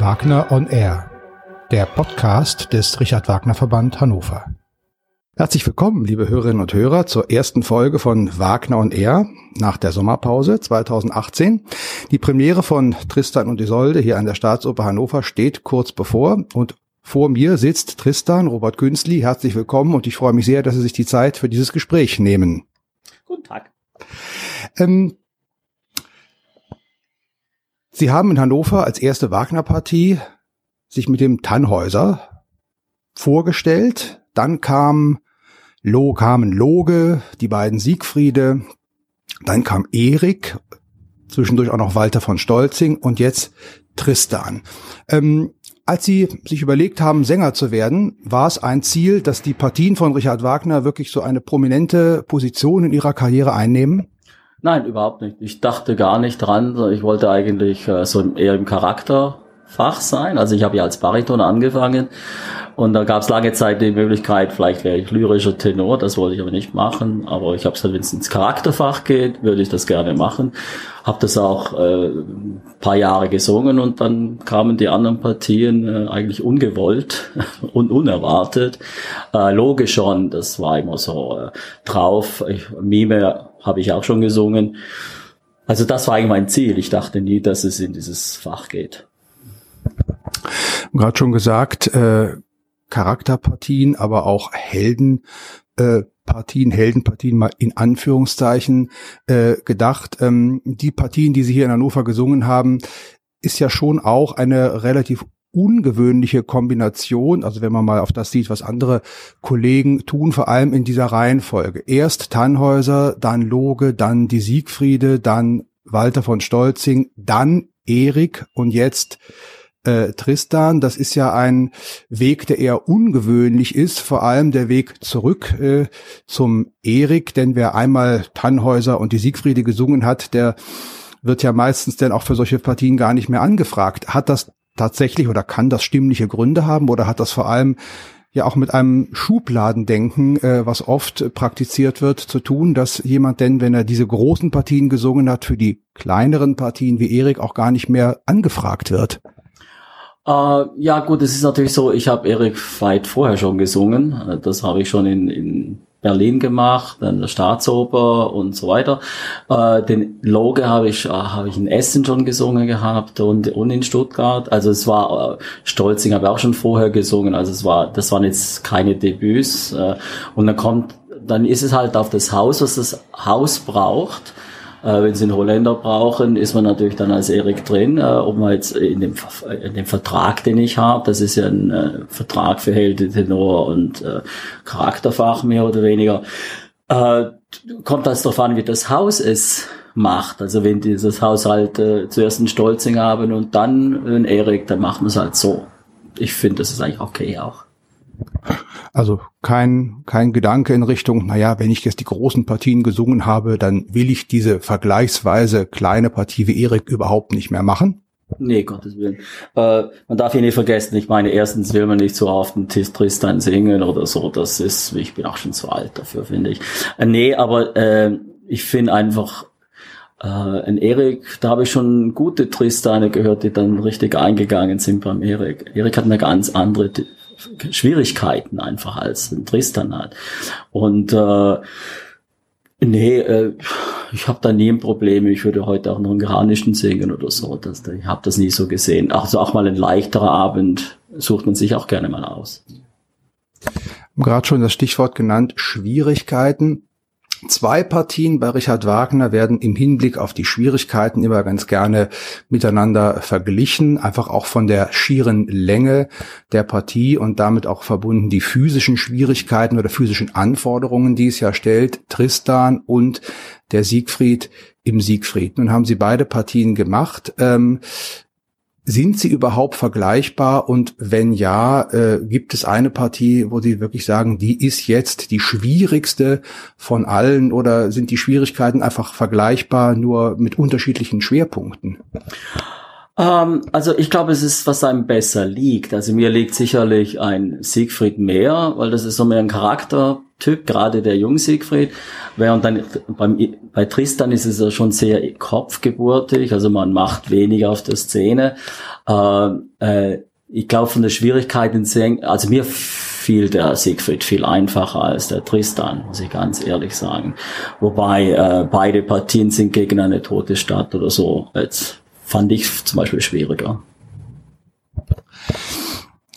Wagner on Air, der Podcast des Richard Wagner Verband Hannover. Herzlich willkommen, liebe Hörerinnen und Hörer, zur ersten Folge von Wagner on Air nach der Sommerpause 2018. Die Premiere von Tristan und Isolde hier an der Staatsoper Hannover steht kurz bevor und vor mir sitzt Tristan Robert Günzli. Herzlich willkommen und ich freue mich sehr, dass Sie sich die Zeit für dieses Gespräch nehmen. Guten Tag. Ähm, Sie haben in Hannover als erste Wagner-Partie sich mit dem Tannhäuser vorgestellt. Dann kam Lo, kamen Loge, die beiden Siegfriede. Dann kam Erik, zwischendurch auch noch Walter von Stolzing und jetzt Tristan. Ähm, als Sie sich überlegt haben, Sänger zu werden, war es ein Ziel, dass die Partien von Richard Wagner wirklich so eine prominente Position in Ihrer Karriere einnehmen? Nein, überhaupt nicht. Ich dachte gar nicht dran. Ich wollte eigentlich äh, so eher im Charakterfach sein. Also ich habe ja als Bariton angefangen und da gab es lange Zeit die Möglichkeit, vielleicht wäre ich lyrischer Tenor, das wollte ich aber nicht machen. Aber ich habe gesagt, wenn es ins Charakterfach geht, würde ich das gerne machen. Habe das auch äh, ein paar Jahre gesungen und dann kamen die anderen Partien äh, eigentlich ungewollt und unerwartet. Äh, logisch schon, das war immer so äh, drauf. Ich, Mime habe ich auch schon gesungen. Also das war eigentlich mein Ziel. Ich dachte nie, dass es in dieses Fach geht. Gerade schon gesagt, äh, Charakterpartien, aber auch Helden. Äh, Partien, Heldenpartien mal in Anführungszeichen äh, gedacht. Ähm, die Partien, die Sie hier in Hannover gesungen haben, ist ja schon auch eine relativ ungewöhnliche Kombination, also wenn man mal auf das sieht, was andere Kollegen tun, vor allem in dieser Reihenfolge. Erst Tannhäuser, dann Loge, dann die Siegfriede, dann Walter von Stolzing, dann Erik und jetzt äh, Tristan. Das ist ja ein Weg, der eher ungewöhnlich ist, vor allem der Weg zurück äh, zum Erik, denn wer einmal Tannhäuser und die Siegfriede gesungen hat, der wird ja meistens dann auch für solche Partien gar nicht mehr angefragt. Hat das tatsächlich oder kann das stimmliche Gründe haben oder hat das vor allem ja auch mit einem Schubladendenken, äh, was oft praktiziert wird, zu tun, dass jemand denn, wenn er diese großen Partien gesungen hat, für die kleineren Partien wie Erik auch gar nicht mehr angefragt wird? Uh, ja gut, es ist natürlich so, ich habe Erik weit vorher schon gesungen. Das habe ich schon in, in Berlin gemacht, an der Staatsoper und so weiter. Äh, den Loge habe ich, äh, habe ich in Essen schon gesungen gehabt und, und in Stuttgart. Also es war, äh, Stolzing habe ich auch schon vorher gesungen. Also es war, das waren jetzt keine Debüts. Äh, und dann kommt, dann ist es halt auf das Haus, was das Haus braucht. Äh, wenn sie einen Holländer brauchen, ist man natürlich dann als Erik drin. Äh, ob man jetzt in dem, in dem Vertrag, den ich habe, das ist ja ein äh, Vertrag für Helde, Tenor und äh, Charakterfach mehr oder weniger, äh, kommt das darauf an, wie das Haus es macht. Also wenn dieses Haus halt äh, zuerst einen Stolzing haben und dann einen Erik, dann machen wir es halt so. Ich finde, das ist eigentlich okay auch. Also kein, kein Gedanke in Richtung, naja, wenn ich jetzt die großen Partien gesungen habe, dann will ich diese vergleichsweise kleine Partie wie Erik überhaupt nicht mehr machen. Nee, Gottes Willen. Äh, man darf hier nicht vergessen, ich meine, erstens will man nicht so oft einen Tristan singen oder so. Das ist, ich bin auch schon zu alt dafür, finde ich. Äh, nee, aber äh, ich finde einfach, äh, ein Erik, da habe ich schon gute Tristane gehört, die dann richtig eingegangen sind beim Erik. Erik hat eine ganz andere Schwierigkeiten einfach als ein Tristan hat. Und äh, nee, äh, ich habe da nie ein Problem. Ich würde heute auch noch einen Granischen singen oder so. Das, ich habe das nie so gesehen. Also auch mal ein leichterer Abend sucht man sich auch gerne mal aus. Gerade schon das Stichwort genannt, Schwierigkeiten. Zwei Partien bei Richard Wagner werden im Hinblick auf die Schwierigkeiten immer ganz gerne miteinander verglichen, einfach auch von der schieren Länge der Partie und damit auch verbunden die physischen Schwierigkeiten oder physischen Anforderungen, die es ja stellt, Tristan und der Siegfried im Siegfried. Nun haben sie beide Partien gemacht. Ähm, sind sie überhaupt vergleichbar? Und wenn ja, äh, gibt es eine Partie, wo Sie wirklich sagen, die ist jetzt die schwierigste von allen oder sind die Schwierigkeiten einfach vergleichbar, nur mit unterschiedlichen Schwerpunkten? Ähm, also ich glaube, es ist, was einem besser liegt. Also mir liegt sicherlich ein Siegfried mehr, weil das ist so mehr ein Charakter Typ, gerade der Jung Siegfried. Während dann beim, bei Tristan ist es ja schon sehr kopfgeburtig, also man macht weniger auf der Szene. Äh, äh, ich glaube von der Schwierigkeit in Singen, also mir fiel der Siegfried viel einfacher als der Tristan, muss ich ganz ehrlich sagen. Wobei äh, beide Partien sind gegen eine tote Stadt oder so. Jetzt fand ich zum Beispiel schwieriger.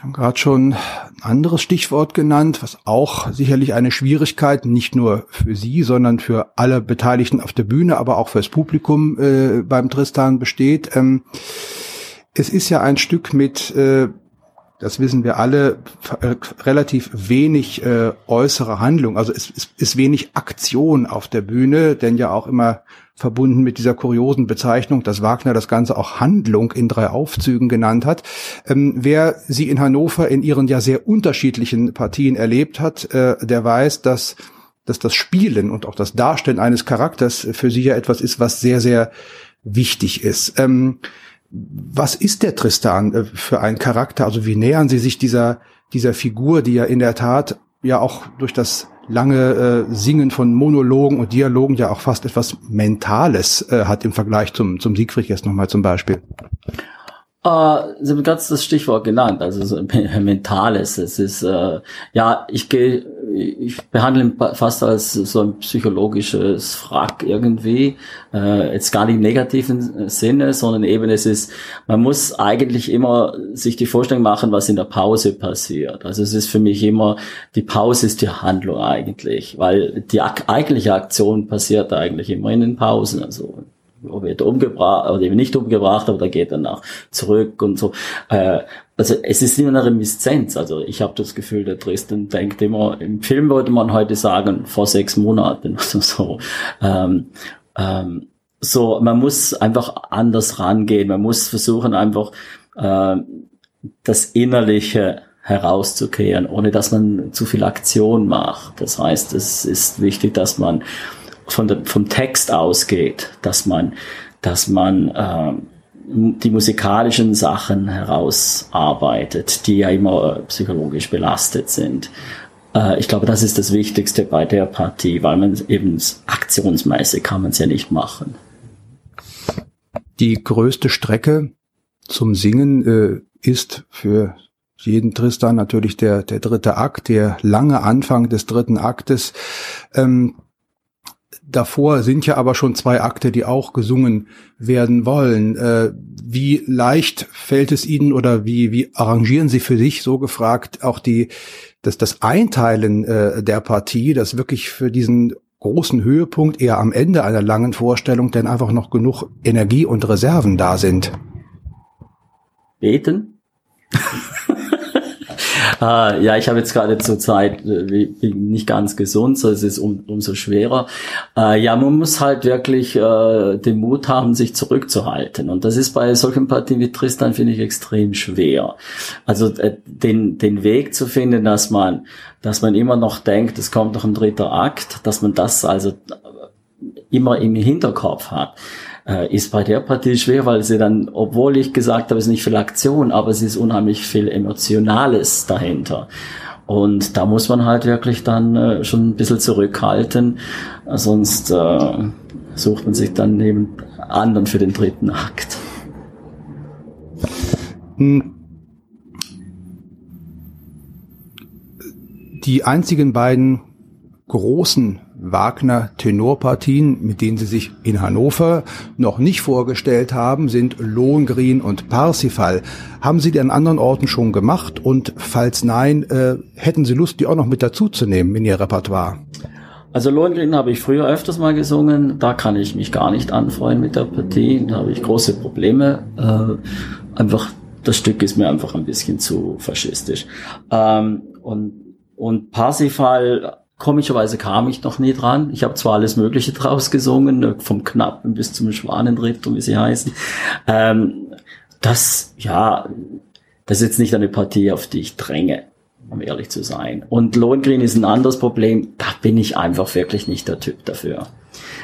Wir haben gerade schon ein anderes Stichwort genannt, was auch sicherlich eine Schwierigkeit nicht nur für Sie, sondern für alle Beteiligten auf der Bühne, aber auch fürs Publikum äh, beim Tristan besteht. Ähm, es ist ja ein Stück mit, äh, das wissen wir alle, äh, relativ wenig äh, äußere Handlung. Also es, es ist wenig Aktion auf der Bühne, denn ja auch immer verbunden mit dieser kuriosen Bezeichnung, dass Wagner das Ganze auch Handlung in drei Aufzügen genannt hat. Ähm, wer sie in Hannover in ihren ja sehr unterschiedlichen Partien erlebt hat, äh, der weiß, dass dass das Spielen und auch das Darstellen eines Charakters für sie ja etwas ist, was sehr, sehr wichtig ist. Ähm, was ist der Tristan äh, für ein Charakter? Also wie nähern Sie sich dieser, dieser Figur, die ja in der Tat ja auch durch das lange äh, Singen von Monologen und Dialogen ja auch fast etwas Mentales äh, hat im Vergleich zum, zum Siegfried jetzt nochmal zum Beispiel. Uh, Sie haben ganz das Stichwort genannt, also so Mentales. Es ist, äh, ja, ich gehe, ich behandle ihn fast als so ein psychologisches Frack irgendwie. Äh, jetzt gar nicht im negativen Sinne, sondern eben es ist, man muss eigentlich immer sich die Vorstellung machen, was in der Pause passiert. Also es ist für mich immer, die Pause ist die Handlung eigentlich, weil die eigentliche Aktion passiert eigentlich immer in den Pausen. Also wird umgebracht oder eben nicht umgebracht, aber da geht danach zurück und so. Äh, also es ist immer eine Reminiszenz. Also ich habe das Gefühl, der Dresden denkt immer, im Film würde man heute sagen, vor sechs Monaten oder so. Ähm, ähm, so, man muss einfach anders rangehen. Man muss versuchen einfach äh, das Innerliche herauszukehren, ohne dass man zu viel Aktion macht. Das heißt, es ist wichtig, dass man von der, vom Text ausgeht, dass man, dass man äh, die musikalischen Sachen herausarbeitet, die ja immer psychologisch belastet sind. Äh, ich glaube, das ist das Wichtigste bei der Partie, weil man eben aktionsmäßig kann man es ja nicht machen. Die größte Strecke zum Singen äh, ist für jeden Tristan natürlich der, der dritte Akt, der lange Anfang des dritten Aktes. Ähm, Davor sind ja aber schon zwei Akte, die auch gesungen werden wollen. Äh, wie leicht fällt es Ihnen oder wie, wie arrangieren Sie für sich, so gefragt, auch die, das, das Einteilen äh, der Partie, das wirklich für diesen großen Höhepunkt eher am Ende einer langen Vorstellung denn einfach noch genug Energie und Reserven da sind? Beten? äh, ja, ich habe jetzt gerade zur Zeit äh, nicht ganz gesund, so es ist um, umso schwerer. Äh, ja, man muss halt wirklich äh, den Mut haben, sich zurückzuhalten. Und das ist bei solchen Partien wie Tristan, finde ich, extrem schwer. Also äh, den, den Weg zu finden, dass man, dass man immer noch denkt, es kommt noch ein dritter Akt, dass man das also immer im Hinterkopf hat äh, ist bei der Partie schwer, weil sie dann, obwohl ich gesagt habe, es ist nicht viel Aktion, aber es ist unheimlich viel Emotionales dahinter. Und da muss man halt wirklich dann äh, schon ein bisschen zurückhalten, sonst äh, sucht man sich dann neben anderen für den dritten Akt. Hm. Die einzigen beiden großen Wagner Tenorpartien, mit denen sie sich in Hannover noch nicht vorgestellt haben, sind Lohengrin und Parsifal. Haben Sie die an anderen Orten schon gemacht? Und falls nein, äh, hätten Sie Lust, die auch noch mit dazuzunehmen in Ihr Repertoire? Also Lohengrin habe ich früher öfters mal gesungen. Da kann ich mich gar nicht anfreuen mit der Partie. Da habe ich große Probleme. Äh, einfach, das Stück ist mir einfach ein bisschen zu faschistisch. Ähm, und, und Parsifal Komischerweise kam ich noch nie dran. Ich habe zwar alles Mögliche draus gesungen, vom Knappen bis zum Schwanenritt und wie sie heißen. Ähm, das, ja, das ist jetzt nicht eine Partie, auf die ich dränge, um ehrlich zu sein. Und Lohengrin ist ein anderes Problem. Da bin ich einfach wirklich nicht der Typ dafür.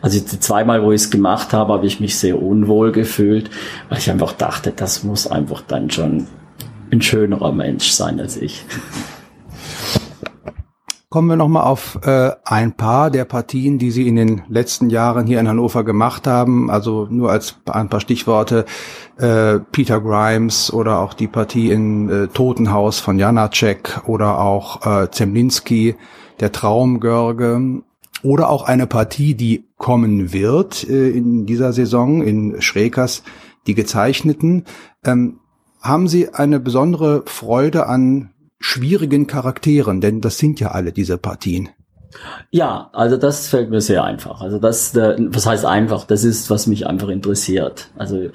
Also zweimal, wo ich es gemacht habe, habe ich mich sehr unwohl gefühlt, weil ich einfach dachte, das muss einfach dann schon ein schönerer Mensch sein als ich. Kommen wir nochmal auf äh, ein paar der Partien, die Sie in den letzten Jahren hier in Hannover gemacht haben. Also nur als ein paar Stichworte. Äh, Peter Grimes oder auch die Partie in äh, Totenhaus von Janacek oder auch äh, Zemlinski, der Traumgörge. Oder auch eine Partie, die kommen wird äh, in dieser Saison in Schrekers, die gezeichneten. Ähm, haben Sie eine besondere Freude an schwierigen Charakteren, denn das sind ja alle diese Partien. Ja, also das fällt mir sehr einfach. Also das, was heißt einfach? Das ist, was mich einfach interessiert. Also äh,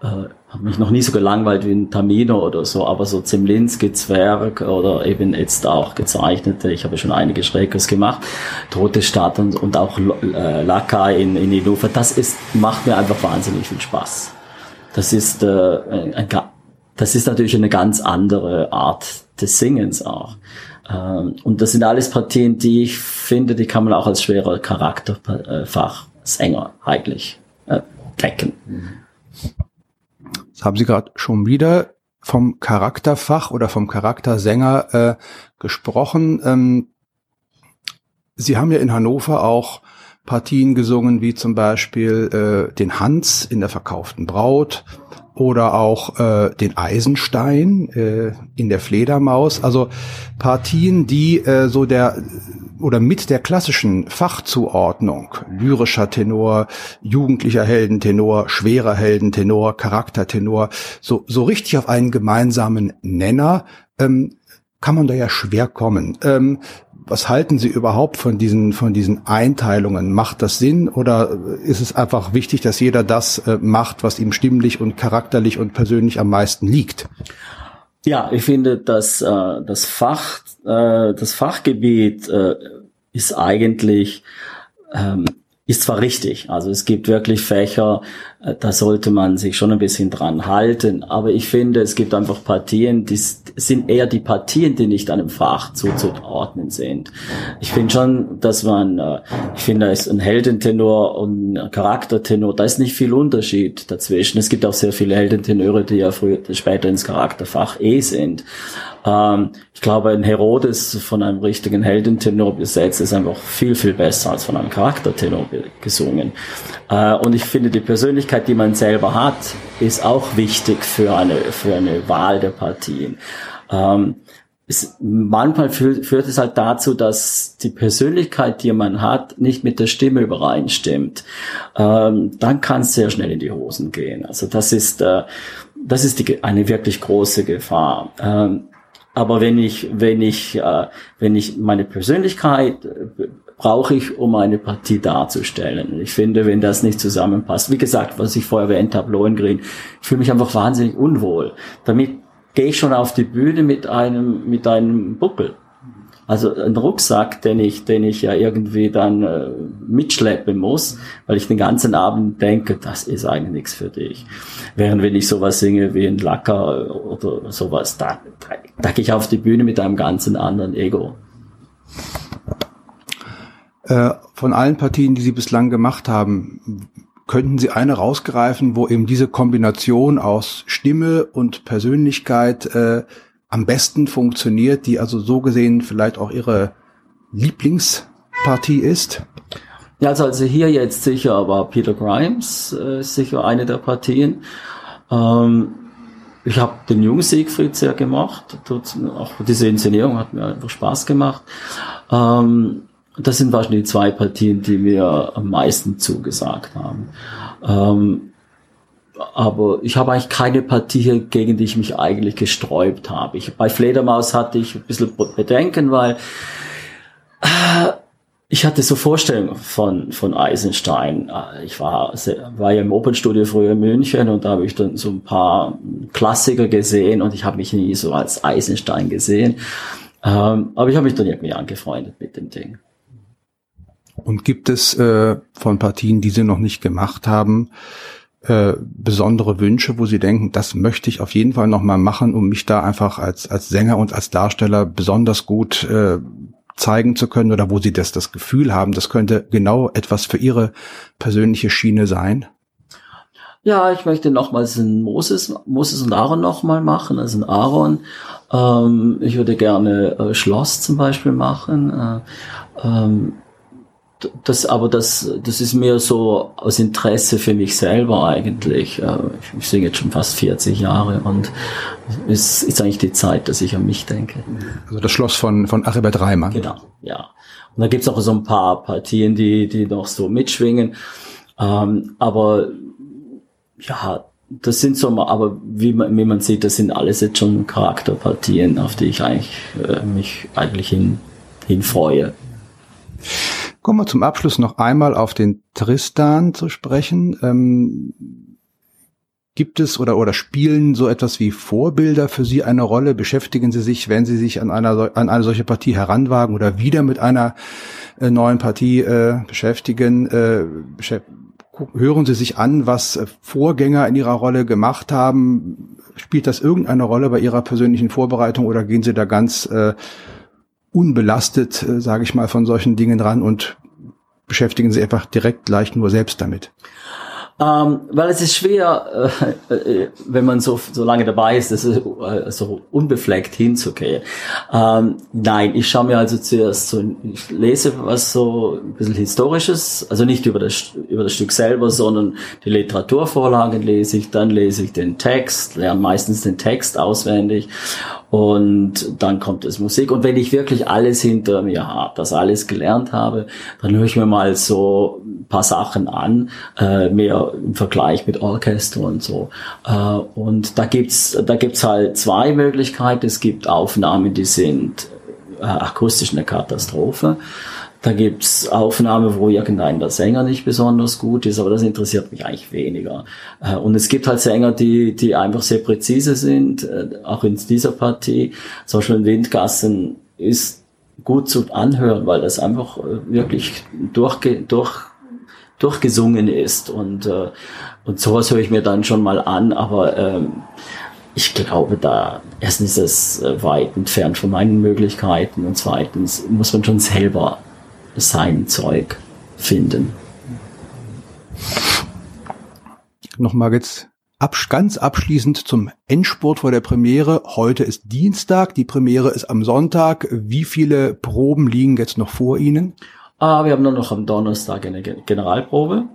habe mich noch nie so gelangweilt wie ein Tamino oder so, aber so Zemlinski, Zwerg oder eben jetzt auch gezeichnete, ich habe schon einige Schrägers gemacht, Tote Stadt und, und auch äh, Laka in, in Hannover, das ist, macht mir einfach wahnsinnig viel Spaß. Das ist, äh, ein, das ist natürlich eine ganz andere Art des Singens auch. Ähm, und das sind alles Partien, die ich finde, die kann man auch als schwerer Charakterfach, Sänger eigentlich äh, decken. Das haben Sie gerade schon wieder vom Charakterfach oder vom Charaktersänger äh, gesprochen. Ähm, Sie haben ja in Hannover auch Partien gesungen, wie zum Beispiel äh, den Hans in der verkauften Braut oder auch äh, den Eisenstein äh, in der Fledermaus. Also Partien, die äh, so der oder mit der klassischen Fachzuordnung lyrischer Tenor, jugendlicher Heldentenor, schwerer Heldentenor, Charaktertenor so so richtig auf einen gemeinsamen Nenner ähm, kann man da ja schwer kommen. Ähm, was halten Sie überhaupt von diesen, von diesen Einteilungen? Macht das Sinn oder ist es einfach wichtig, dass jeder das äh, macht, was ihm stimmlich und charakterlich und persönlich am meisten liegt? Ja, ich finde, dass äh, das Fach, äh, das Fachgebiet äh, ist eigentlich ähm, ist zwar richtig, also es gibt wirklich Fächer, da sollte man sich schon ein bisschen dran halten, aber ich finde, es gibt einfach Partien, die sind eher die Partien, die nicht einem Fach zuzuordnen sind. Ich finde schon, dass man, äh, ich finde, da ist ein Heldentenor und ein Charaktertenor, da ist nicht viel Unterschied dazwischen. Es gibt auch sehr viele Heldentenöre, die ja früher, später ins Charakterfach eh sind. Ähm, ich glaube, ein Herodes von einem richtigen Heldentenor besetzt ist einfach viel, viel besser als von einem Charaktertenor gesungen. Äh, und ich finde, die Persönlichkeit, die man selber hat, ist auch wichtig für eine, für eine Wahl der Partien. Ähm, es, manchmal führt, führt es halt dazu, dass die Persönlichkeit, die man hat, nicht mit der Stimme übereinstimmt. Ähm, dann kann es sehr schnell in die Hosen gehen. Also das ist, äh, das ist die, eine wirklich große Gefahr. Ähm, aber wenn ich, wenn ich, äh, wenn ich meine Persönlichkeit äh, brauche ich, um eine Partie darzustellen. Ich finde, wenn das nicht zusammenpasst, wie gesagt, was ich vorher erwähnt habe, Lohengrin, ich fühle mich einfach wahnsinnig unwohl. Damit gehe ich schon auf die Bühne mit einem, mit einem Buckel. Also ein Rucksack, den ich, den ich ja irgendwie dann äh, mitschleppen muss, weil ich den ganzen Abend denke, das ist eigentlich nichts für dich. Während wenn ich sowas singe wie ein Lacker oder sowas, da, da, da gehe ich auf die Bühne mit einem ganzen anderen Ego. Äh, von allen Partien, die Sie bislang gemacht haben, könnten Sie eine rausgreifen, wo eben diese Kombination aus Stimme und Persönlichkeit äh, am besten funktioniert, die also so gesehen vielleicht auch ihre Lieblingspartie ist? Ja, also, also hier jetzt sicher war Peter Grimes äh, sicher eine der Partien. Ähm, ich habe den jungen Siegfried sehr gemacht. Auch diese Inszenierung hat mir einfach Spaß gemacht. Ähm, das sind wahrscheinlich die zwei Partien, die mir am meisten zugesagt haben. Ähm, aber ich habe eigentlich keine Partie, gegen die ich mich eigentlich gesträubt habe. Ich, bei Fledermaus hatte ich ein bisschen Bedenken, weil äh, ich hatte so Vorstellungen von, von Eisenstein. Äh, ich war, war ja im Open Studio früher in München und da habe ich dann so ein paar Klassiker gesehen und ich habe mich nie so als Eisenstein gesehen. Ähm, aber ich habe mich dann irgendwie angefreundet mit dem Ding. Und gibt es äh, von Partien, die Sie noch nicht gemacht haben, äh, besondere Wünsche, wo Sie denken, das möchte ich auf jeden Fall noch mal machen, um mich da einfach als als Sänger und als Darsteller besonders gut äh, zeigen zu können oder wo Sie das das Gefühl haben, das könnte genau etwas für Ihre persönliche Schiene sein? Ja, ich möchte nochmals ein Moses, Moses und Aaron nochmal machen, also ein Aaron. Ähm, ich würde gerne äh, Schloss zum Beispiel machen. Äh, ähm, das, aber das, das ist mehr so aus Interesse für mich selber eigentlich. Äh, ich singe jetzt schon fast 40 Jahre und es ist eigentlich die Zeit, dass ich an mich denke. Also das Schloss von, von Aribert Reimann. Genau, ja. Und da gibt's auch so ein paar Partien, die, die noch so mitschwingen. Ähm, aber ja, das sind so, aber wie man, wie man sieht, das sind alles jetzt schon Charakterpartien, auf die ich eigentlich äh, mich eigentlich hin, hin freue. Kommen wir zum Abschluss noch einmal auf den Tristan zu sprechen. Ähm, gibt es oder, oder spielen so etwas wie Vorbilder für Sie eine Rolle? Beschäftigen Sie sich, wenn Sie sich an, einer, an eine solche Partie heranwagen oder wieder mit einer äh, neuen Partie äh, beschäftigen? Äh, beschäft hören Sie sich an, was äh, Vorgänger in Ihrer Rolle gemacht haben? Spielt das irgendeine Rolle bei Ihrer persönlichen Vorbereitung oder gehen Sie da ganz äh, unbelastet, äh, sage ich mal, von solchen Dingen dran und beschäftigen Sie einfach direkt leicht nur selbst damit? Ähm, weil es ist schwer, äh, äh, wenn man so, so lange dabei ist, das ist, äh, so unbefleckt hinzugehen. Ähm, nein, ich schaue mir also zuerst so, ich lese was so ein bisschen Historisches, also nicht über das, über das Stück selber, sondern die Literaturvorlagen lese ich, dann lese ich den Text, lerne meistens den Text auswendig und dann kommt es Musik. Und wenn ich wirklich alles hinter mir habe, das alles gelernt habe, dann höre ich mir mal so ein paar Sachen an, äh, mehr im Vergleich mit Orchester und so. Äh, und da gibt's, da gibt's halt zwei Möglichkeiten. Es gibt Aufnahmen, die sind äh, akustisch eine Katastrophe. Da gibt's Aufnahmen, wo irgendein der Sänger nicht besonders gut ist, aber das interessiert mich eigentlich weniger. Äh, und es gibt halt Sänger, die, die einfach sehr präzise sind, äh, auch in dieser Partie. Zum Beispiel in Windgassen ist gut zu anhören, weil das einfach äh, wirklich durchge durch, durchgesungen ist. Und, und sowas höre ich mir dann schon mal an, aber ähm, ich glaube, da erstens ist es weit entfernt von meinen Möglichkeiten und zweitens muss man schon selber sein Zeug finden. Nochmal jetzt ab, ganz abschließend zum Endspurt vor der Premiere. Heute ist Dienstag, die Premiere ist am Sonntag. Wie viele Proben liegen jetzt noch vor Ihnen? Ah, wir haben nur noch am Donnerstag eine Generalprobe.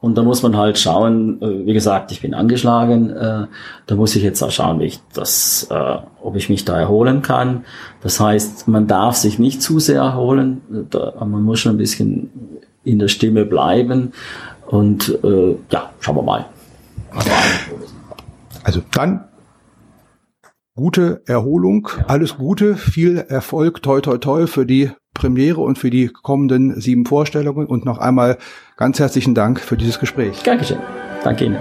Und da muss man halt schauen, äh, wie gesagt, ich bin angeschlagen, äh, da muss ich jetzt auch schauen, wie ich das, äh, ob ich mich da erholen kann. Das heißt, man darf sich nicht zu sehr erholen, man muss schon ein bisschen in der Stimme bleiben. Und ja, schauen wir mal. Also dann gute Erholung, alles Gute, viel Erfolg, toi toi toi für die Premiere und für die kommenden sieben Vorstellungen und noch einmal ganz herzlichen Dank für dieses Gespräch. Dankeschön. Danke Ihnen.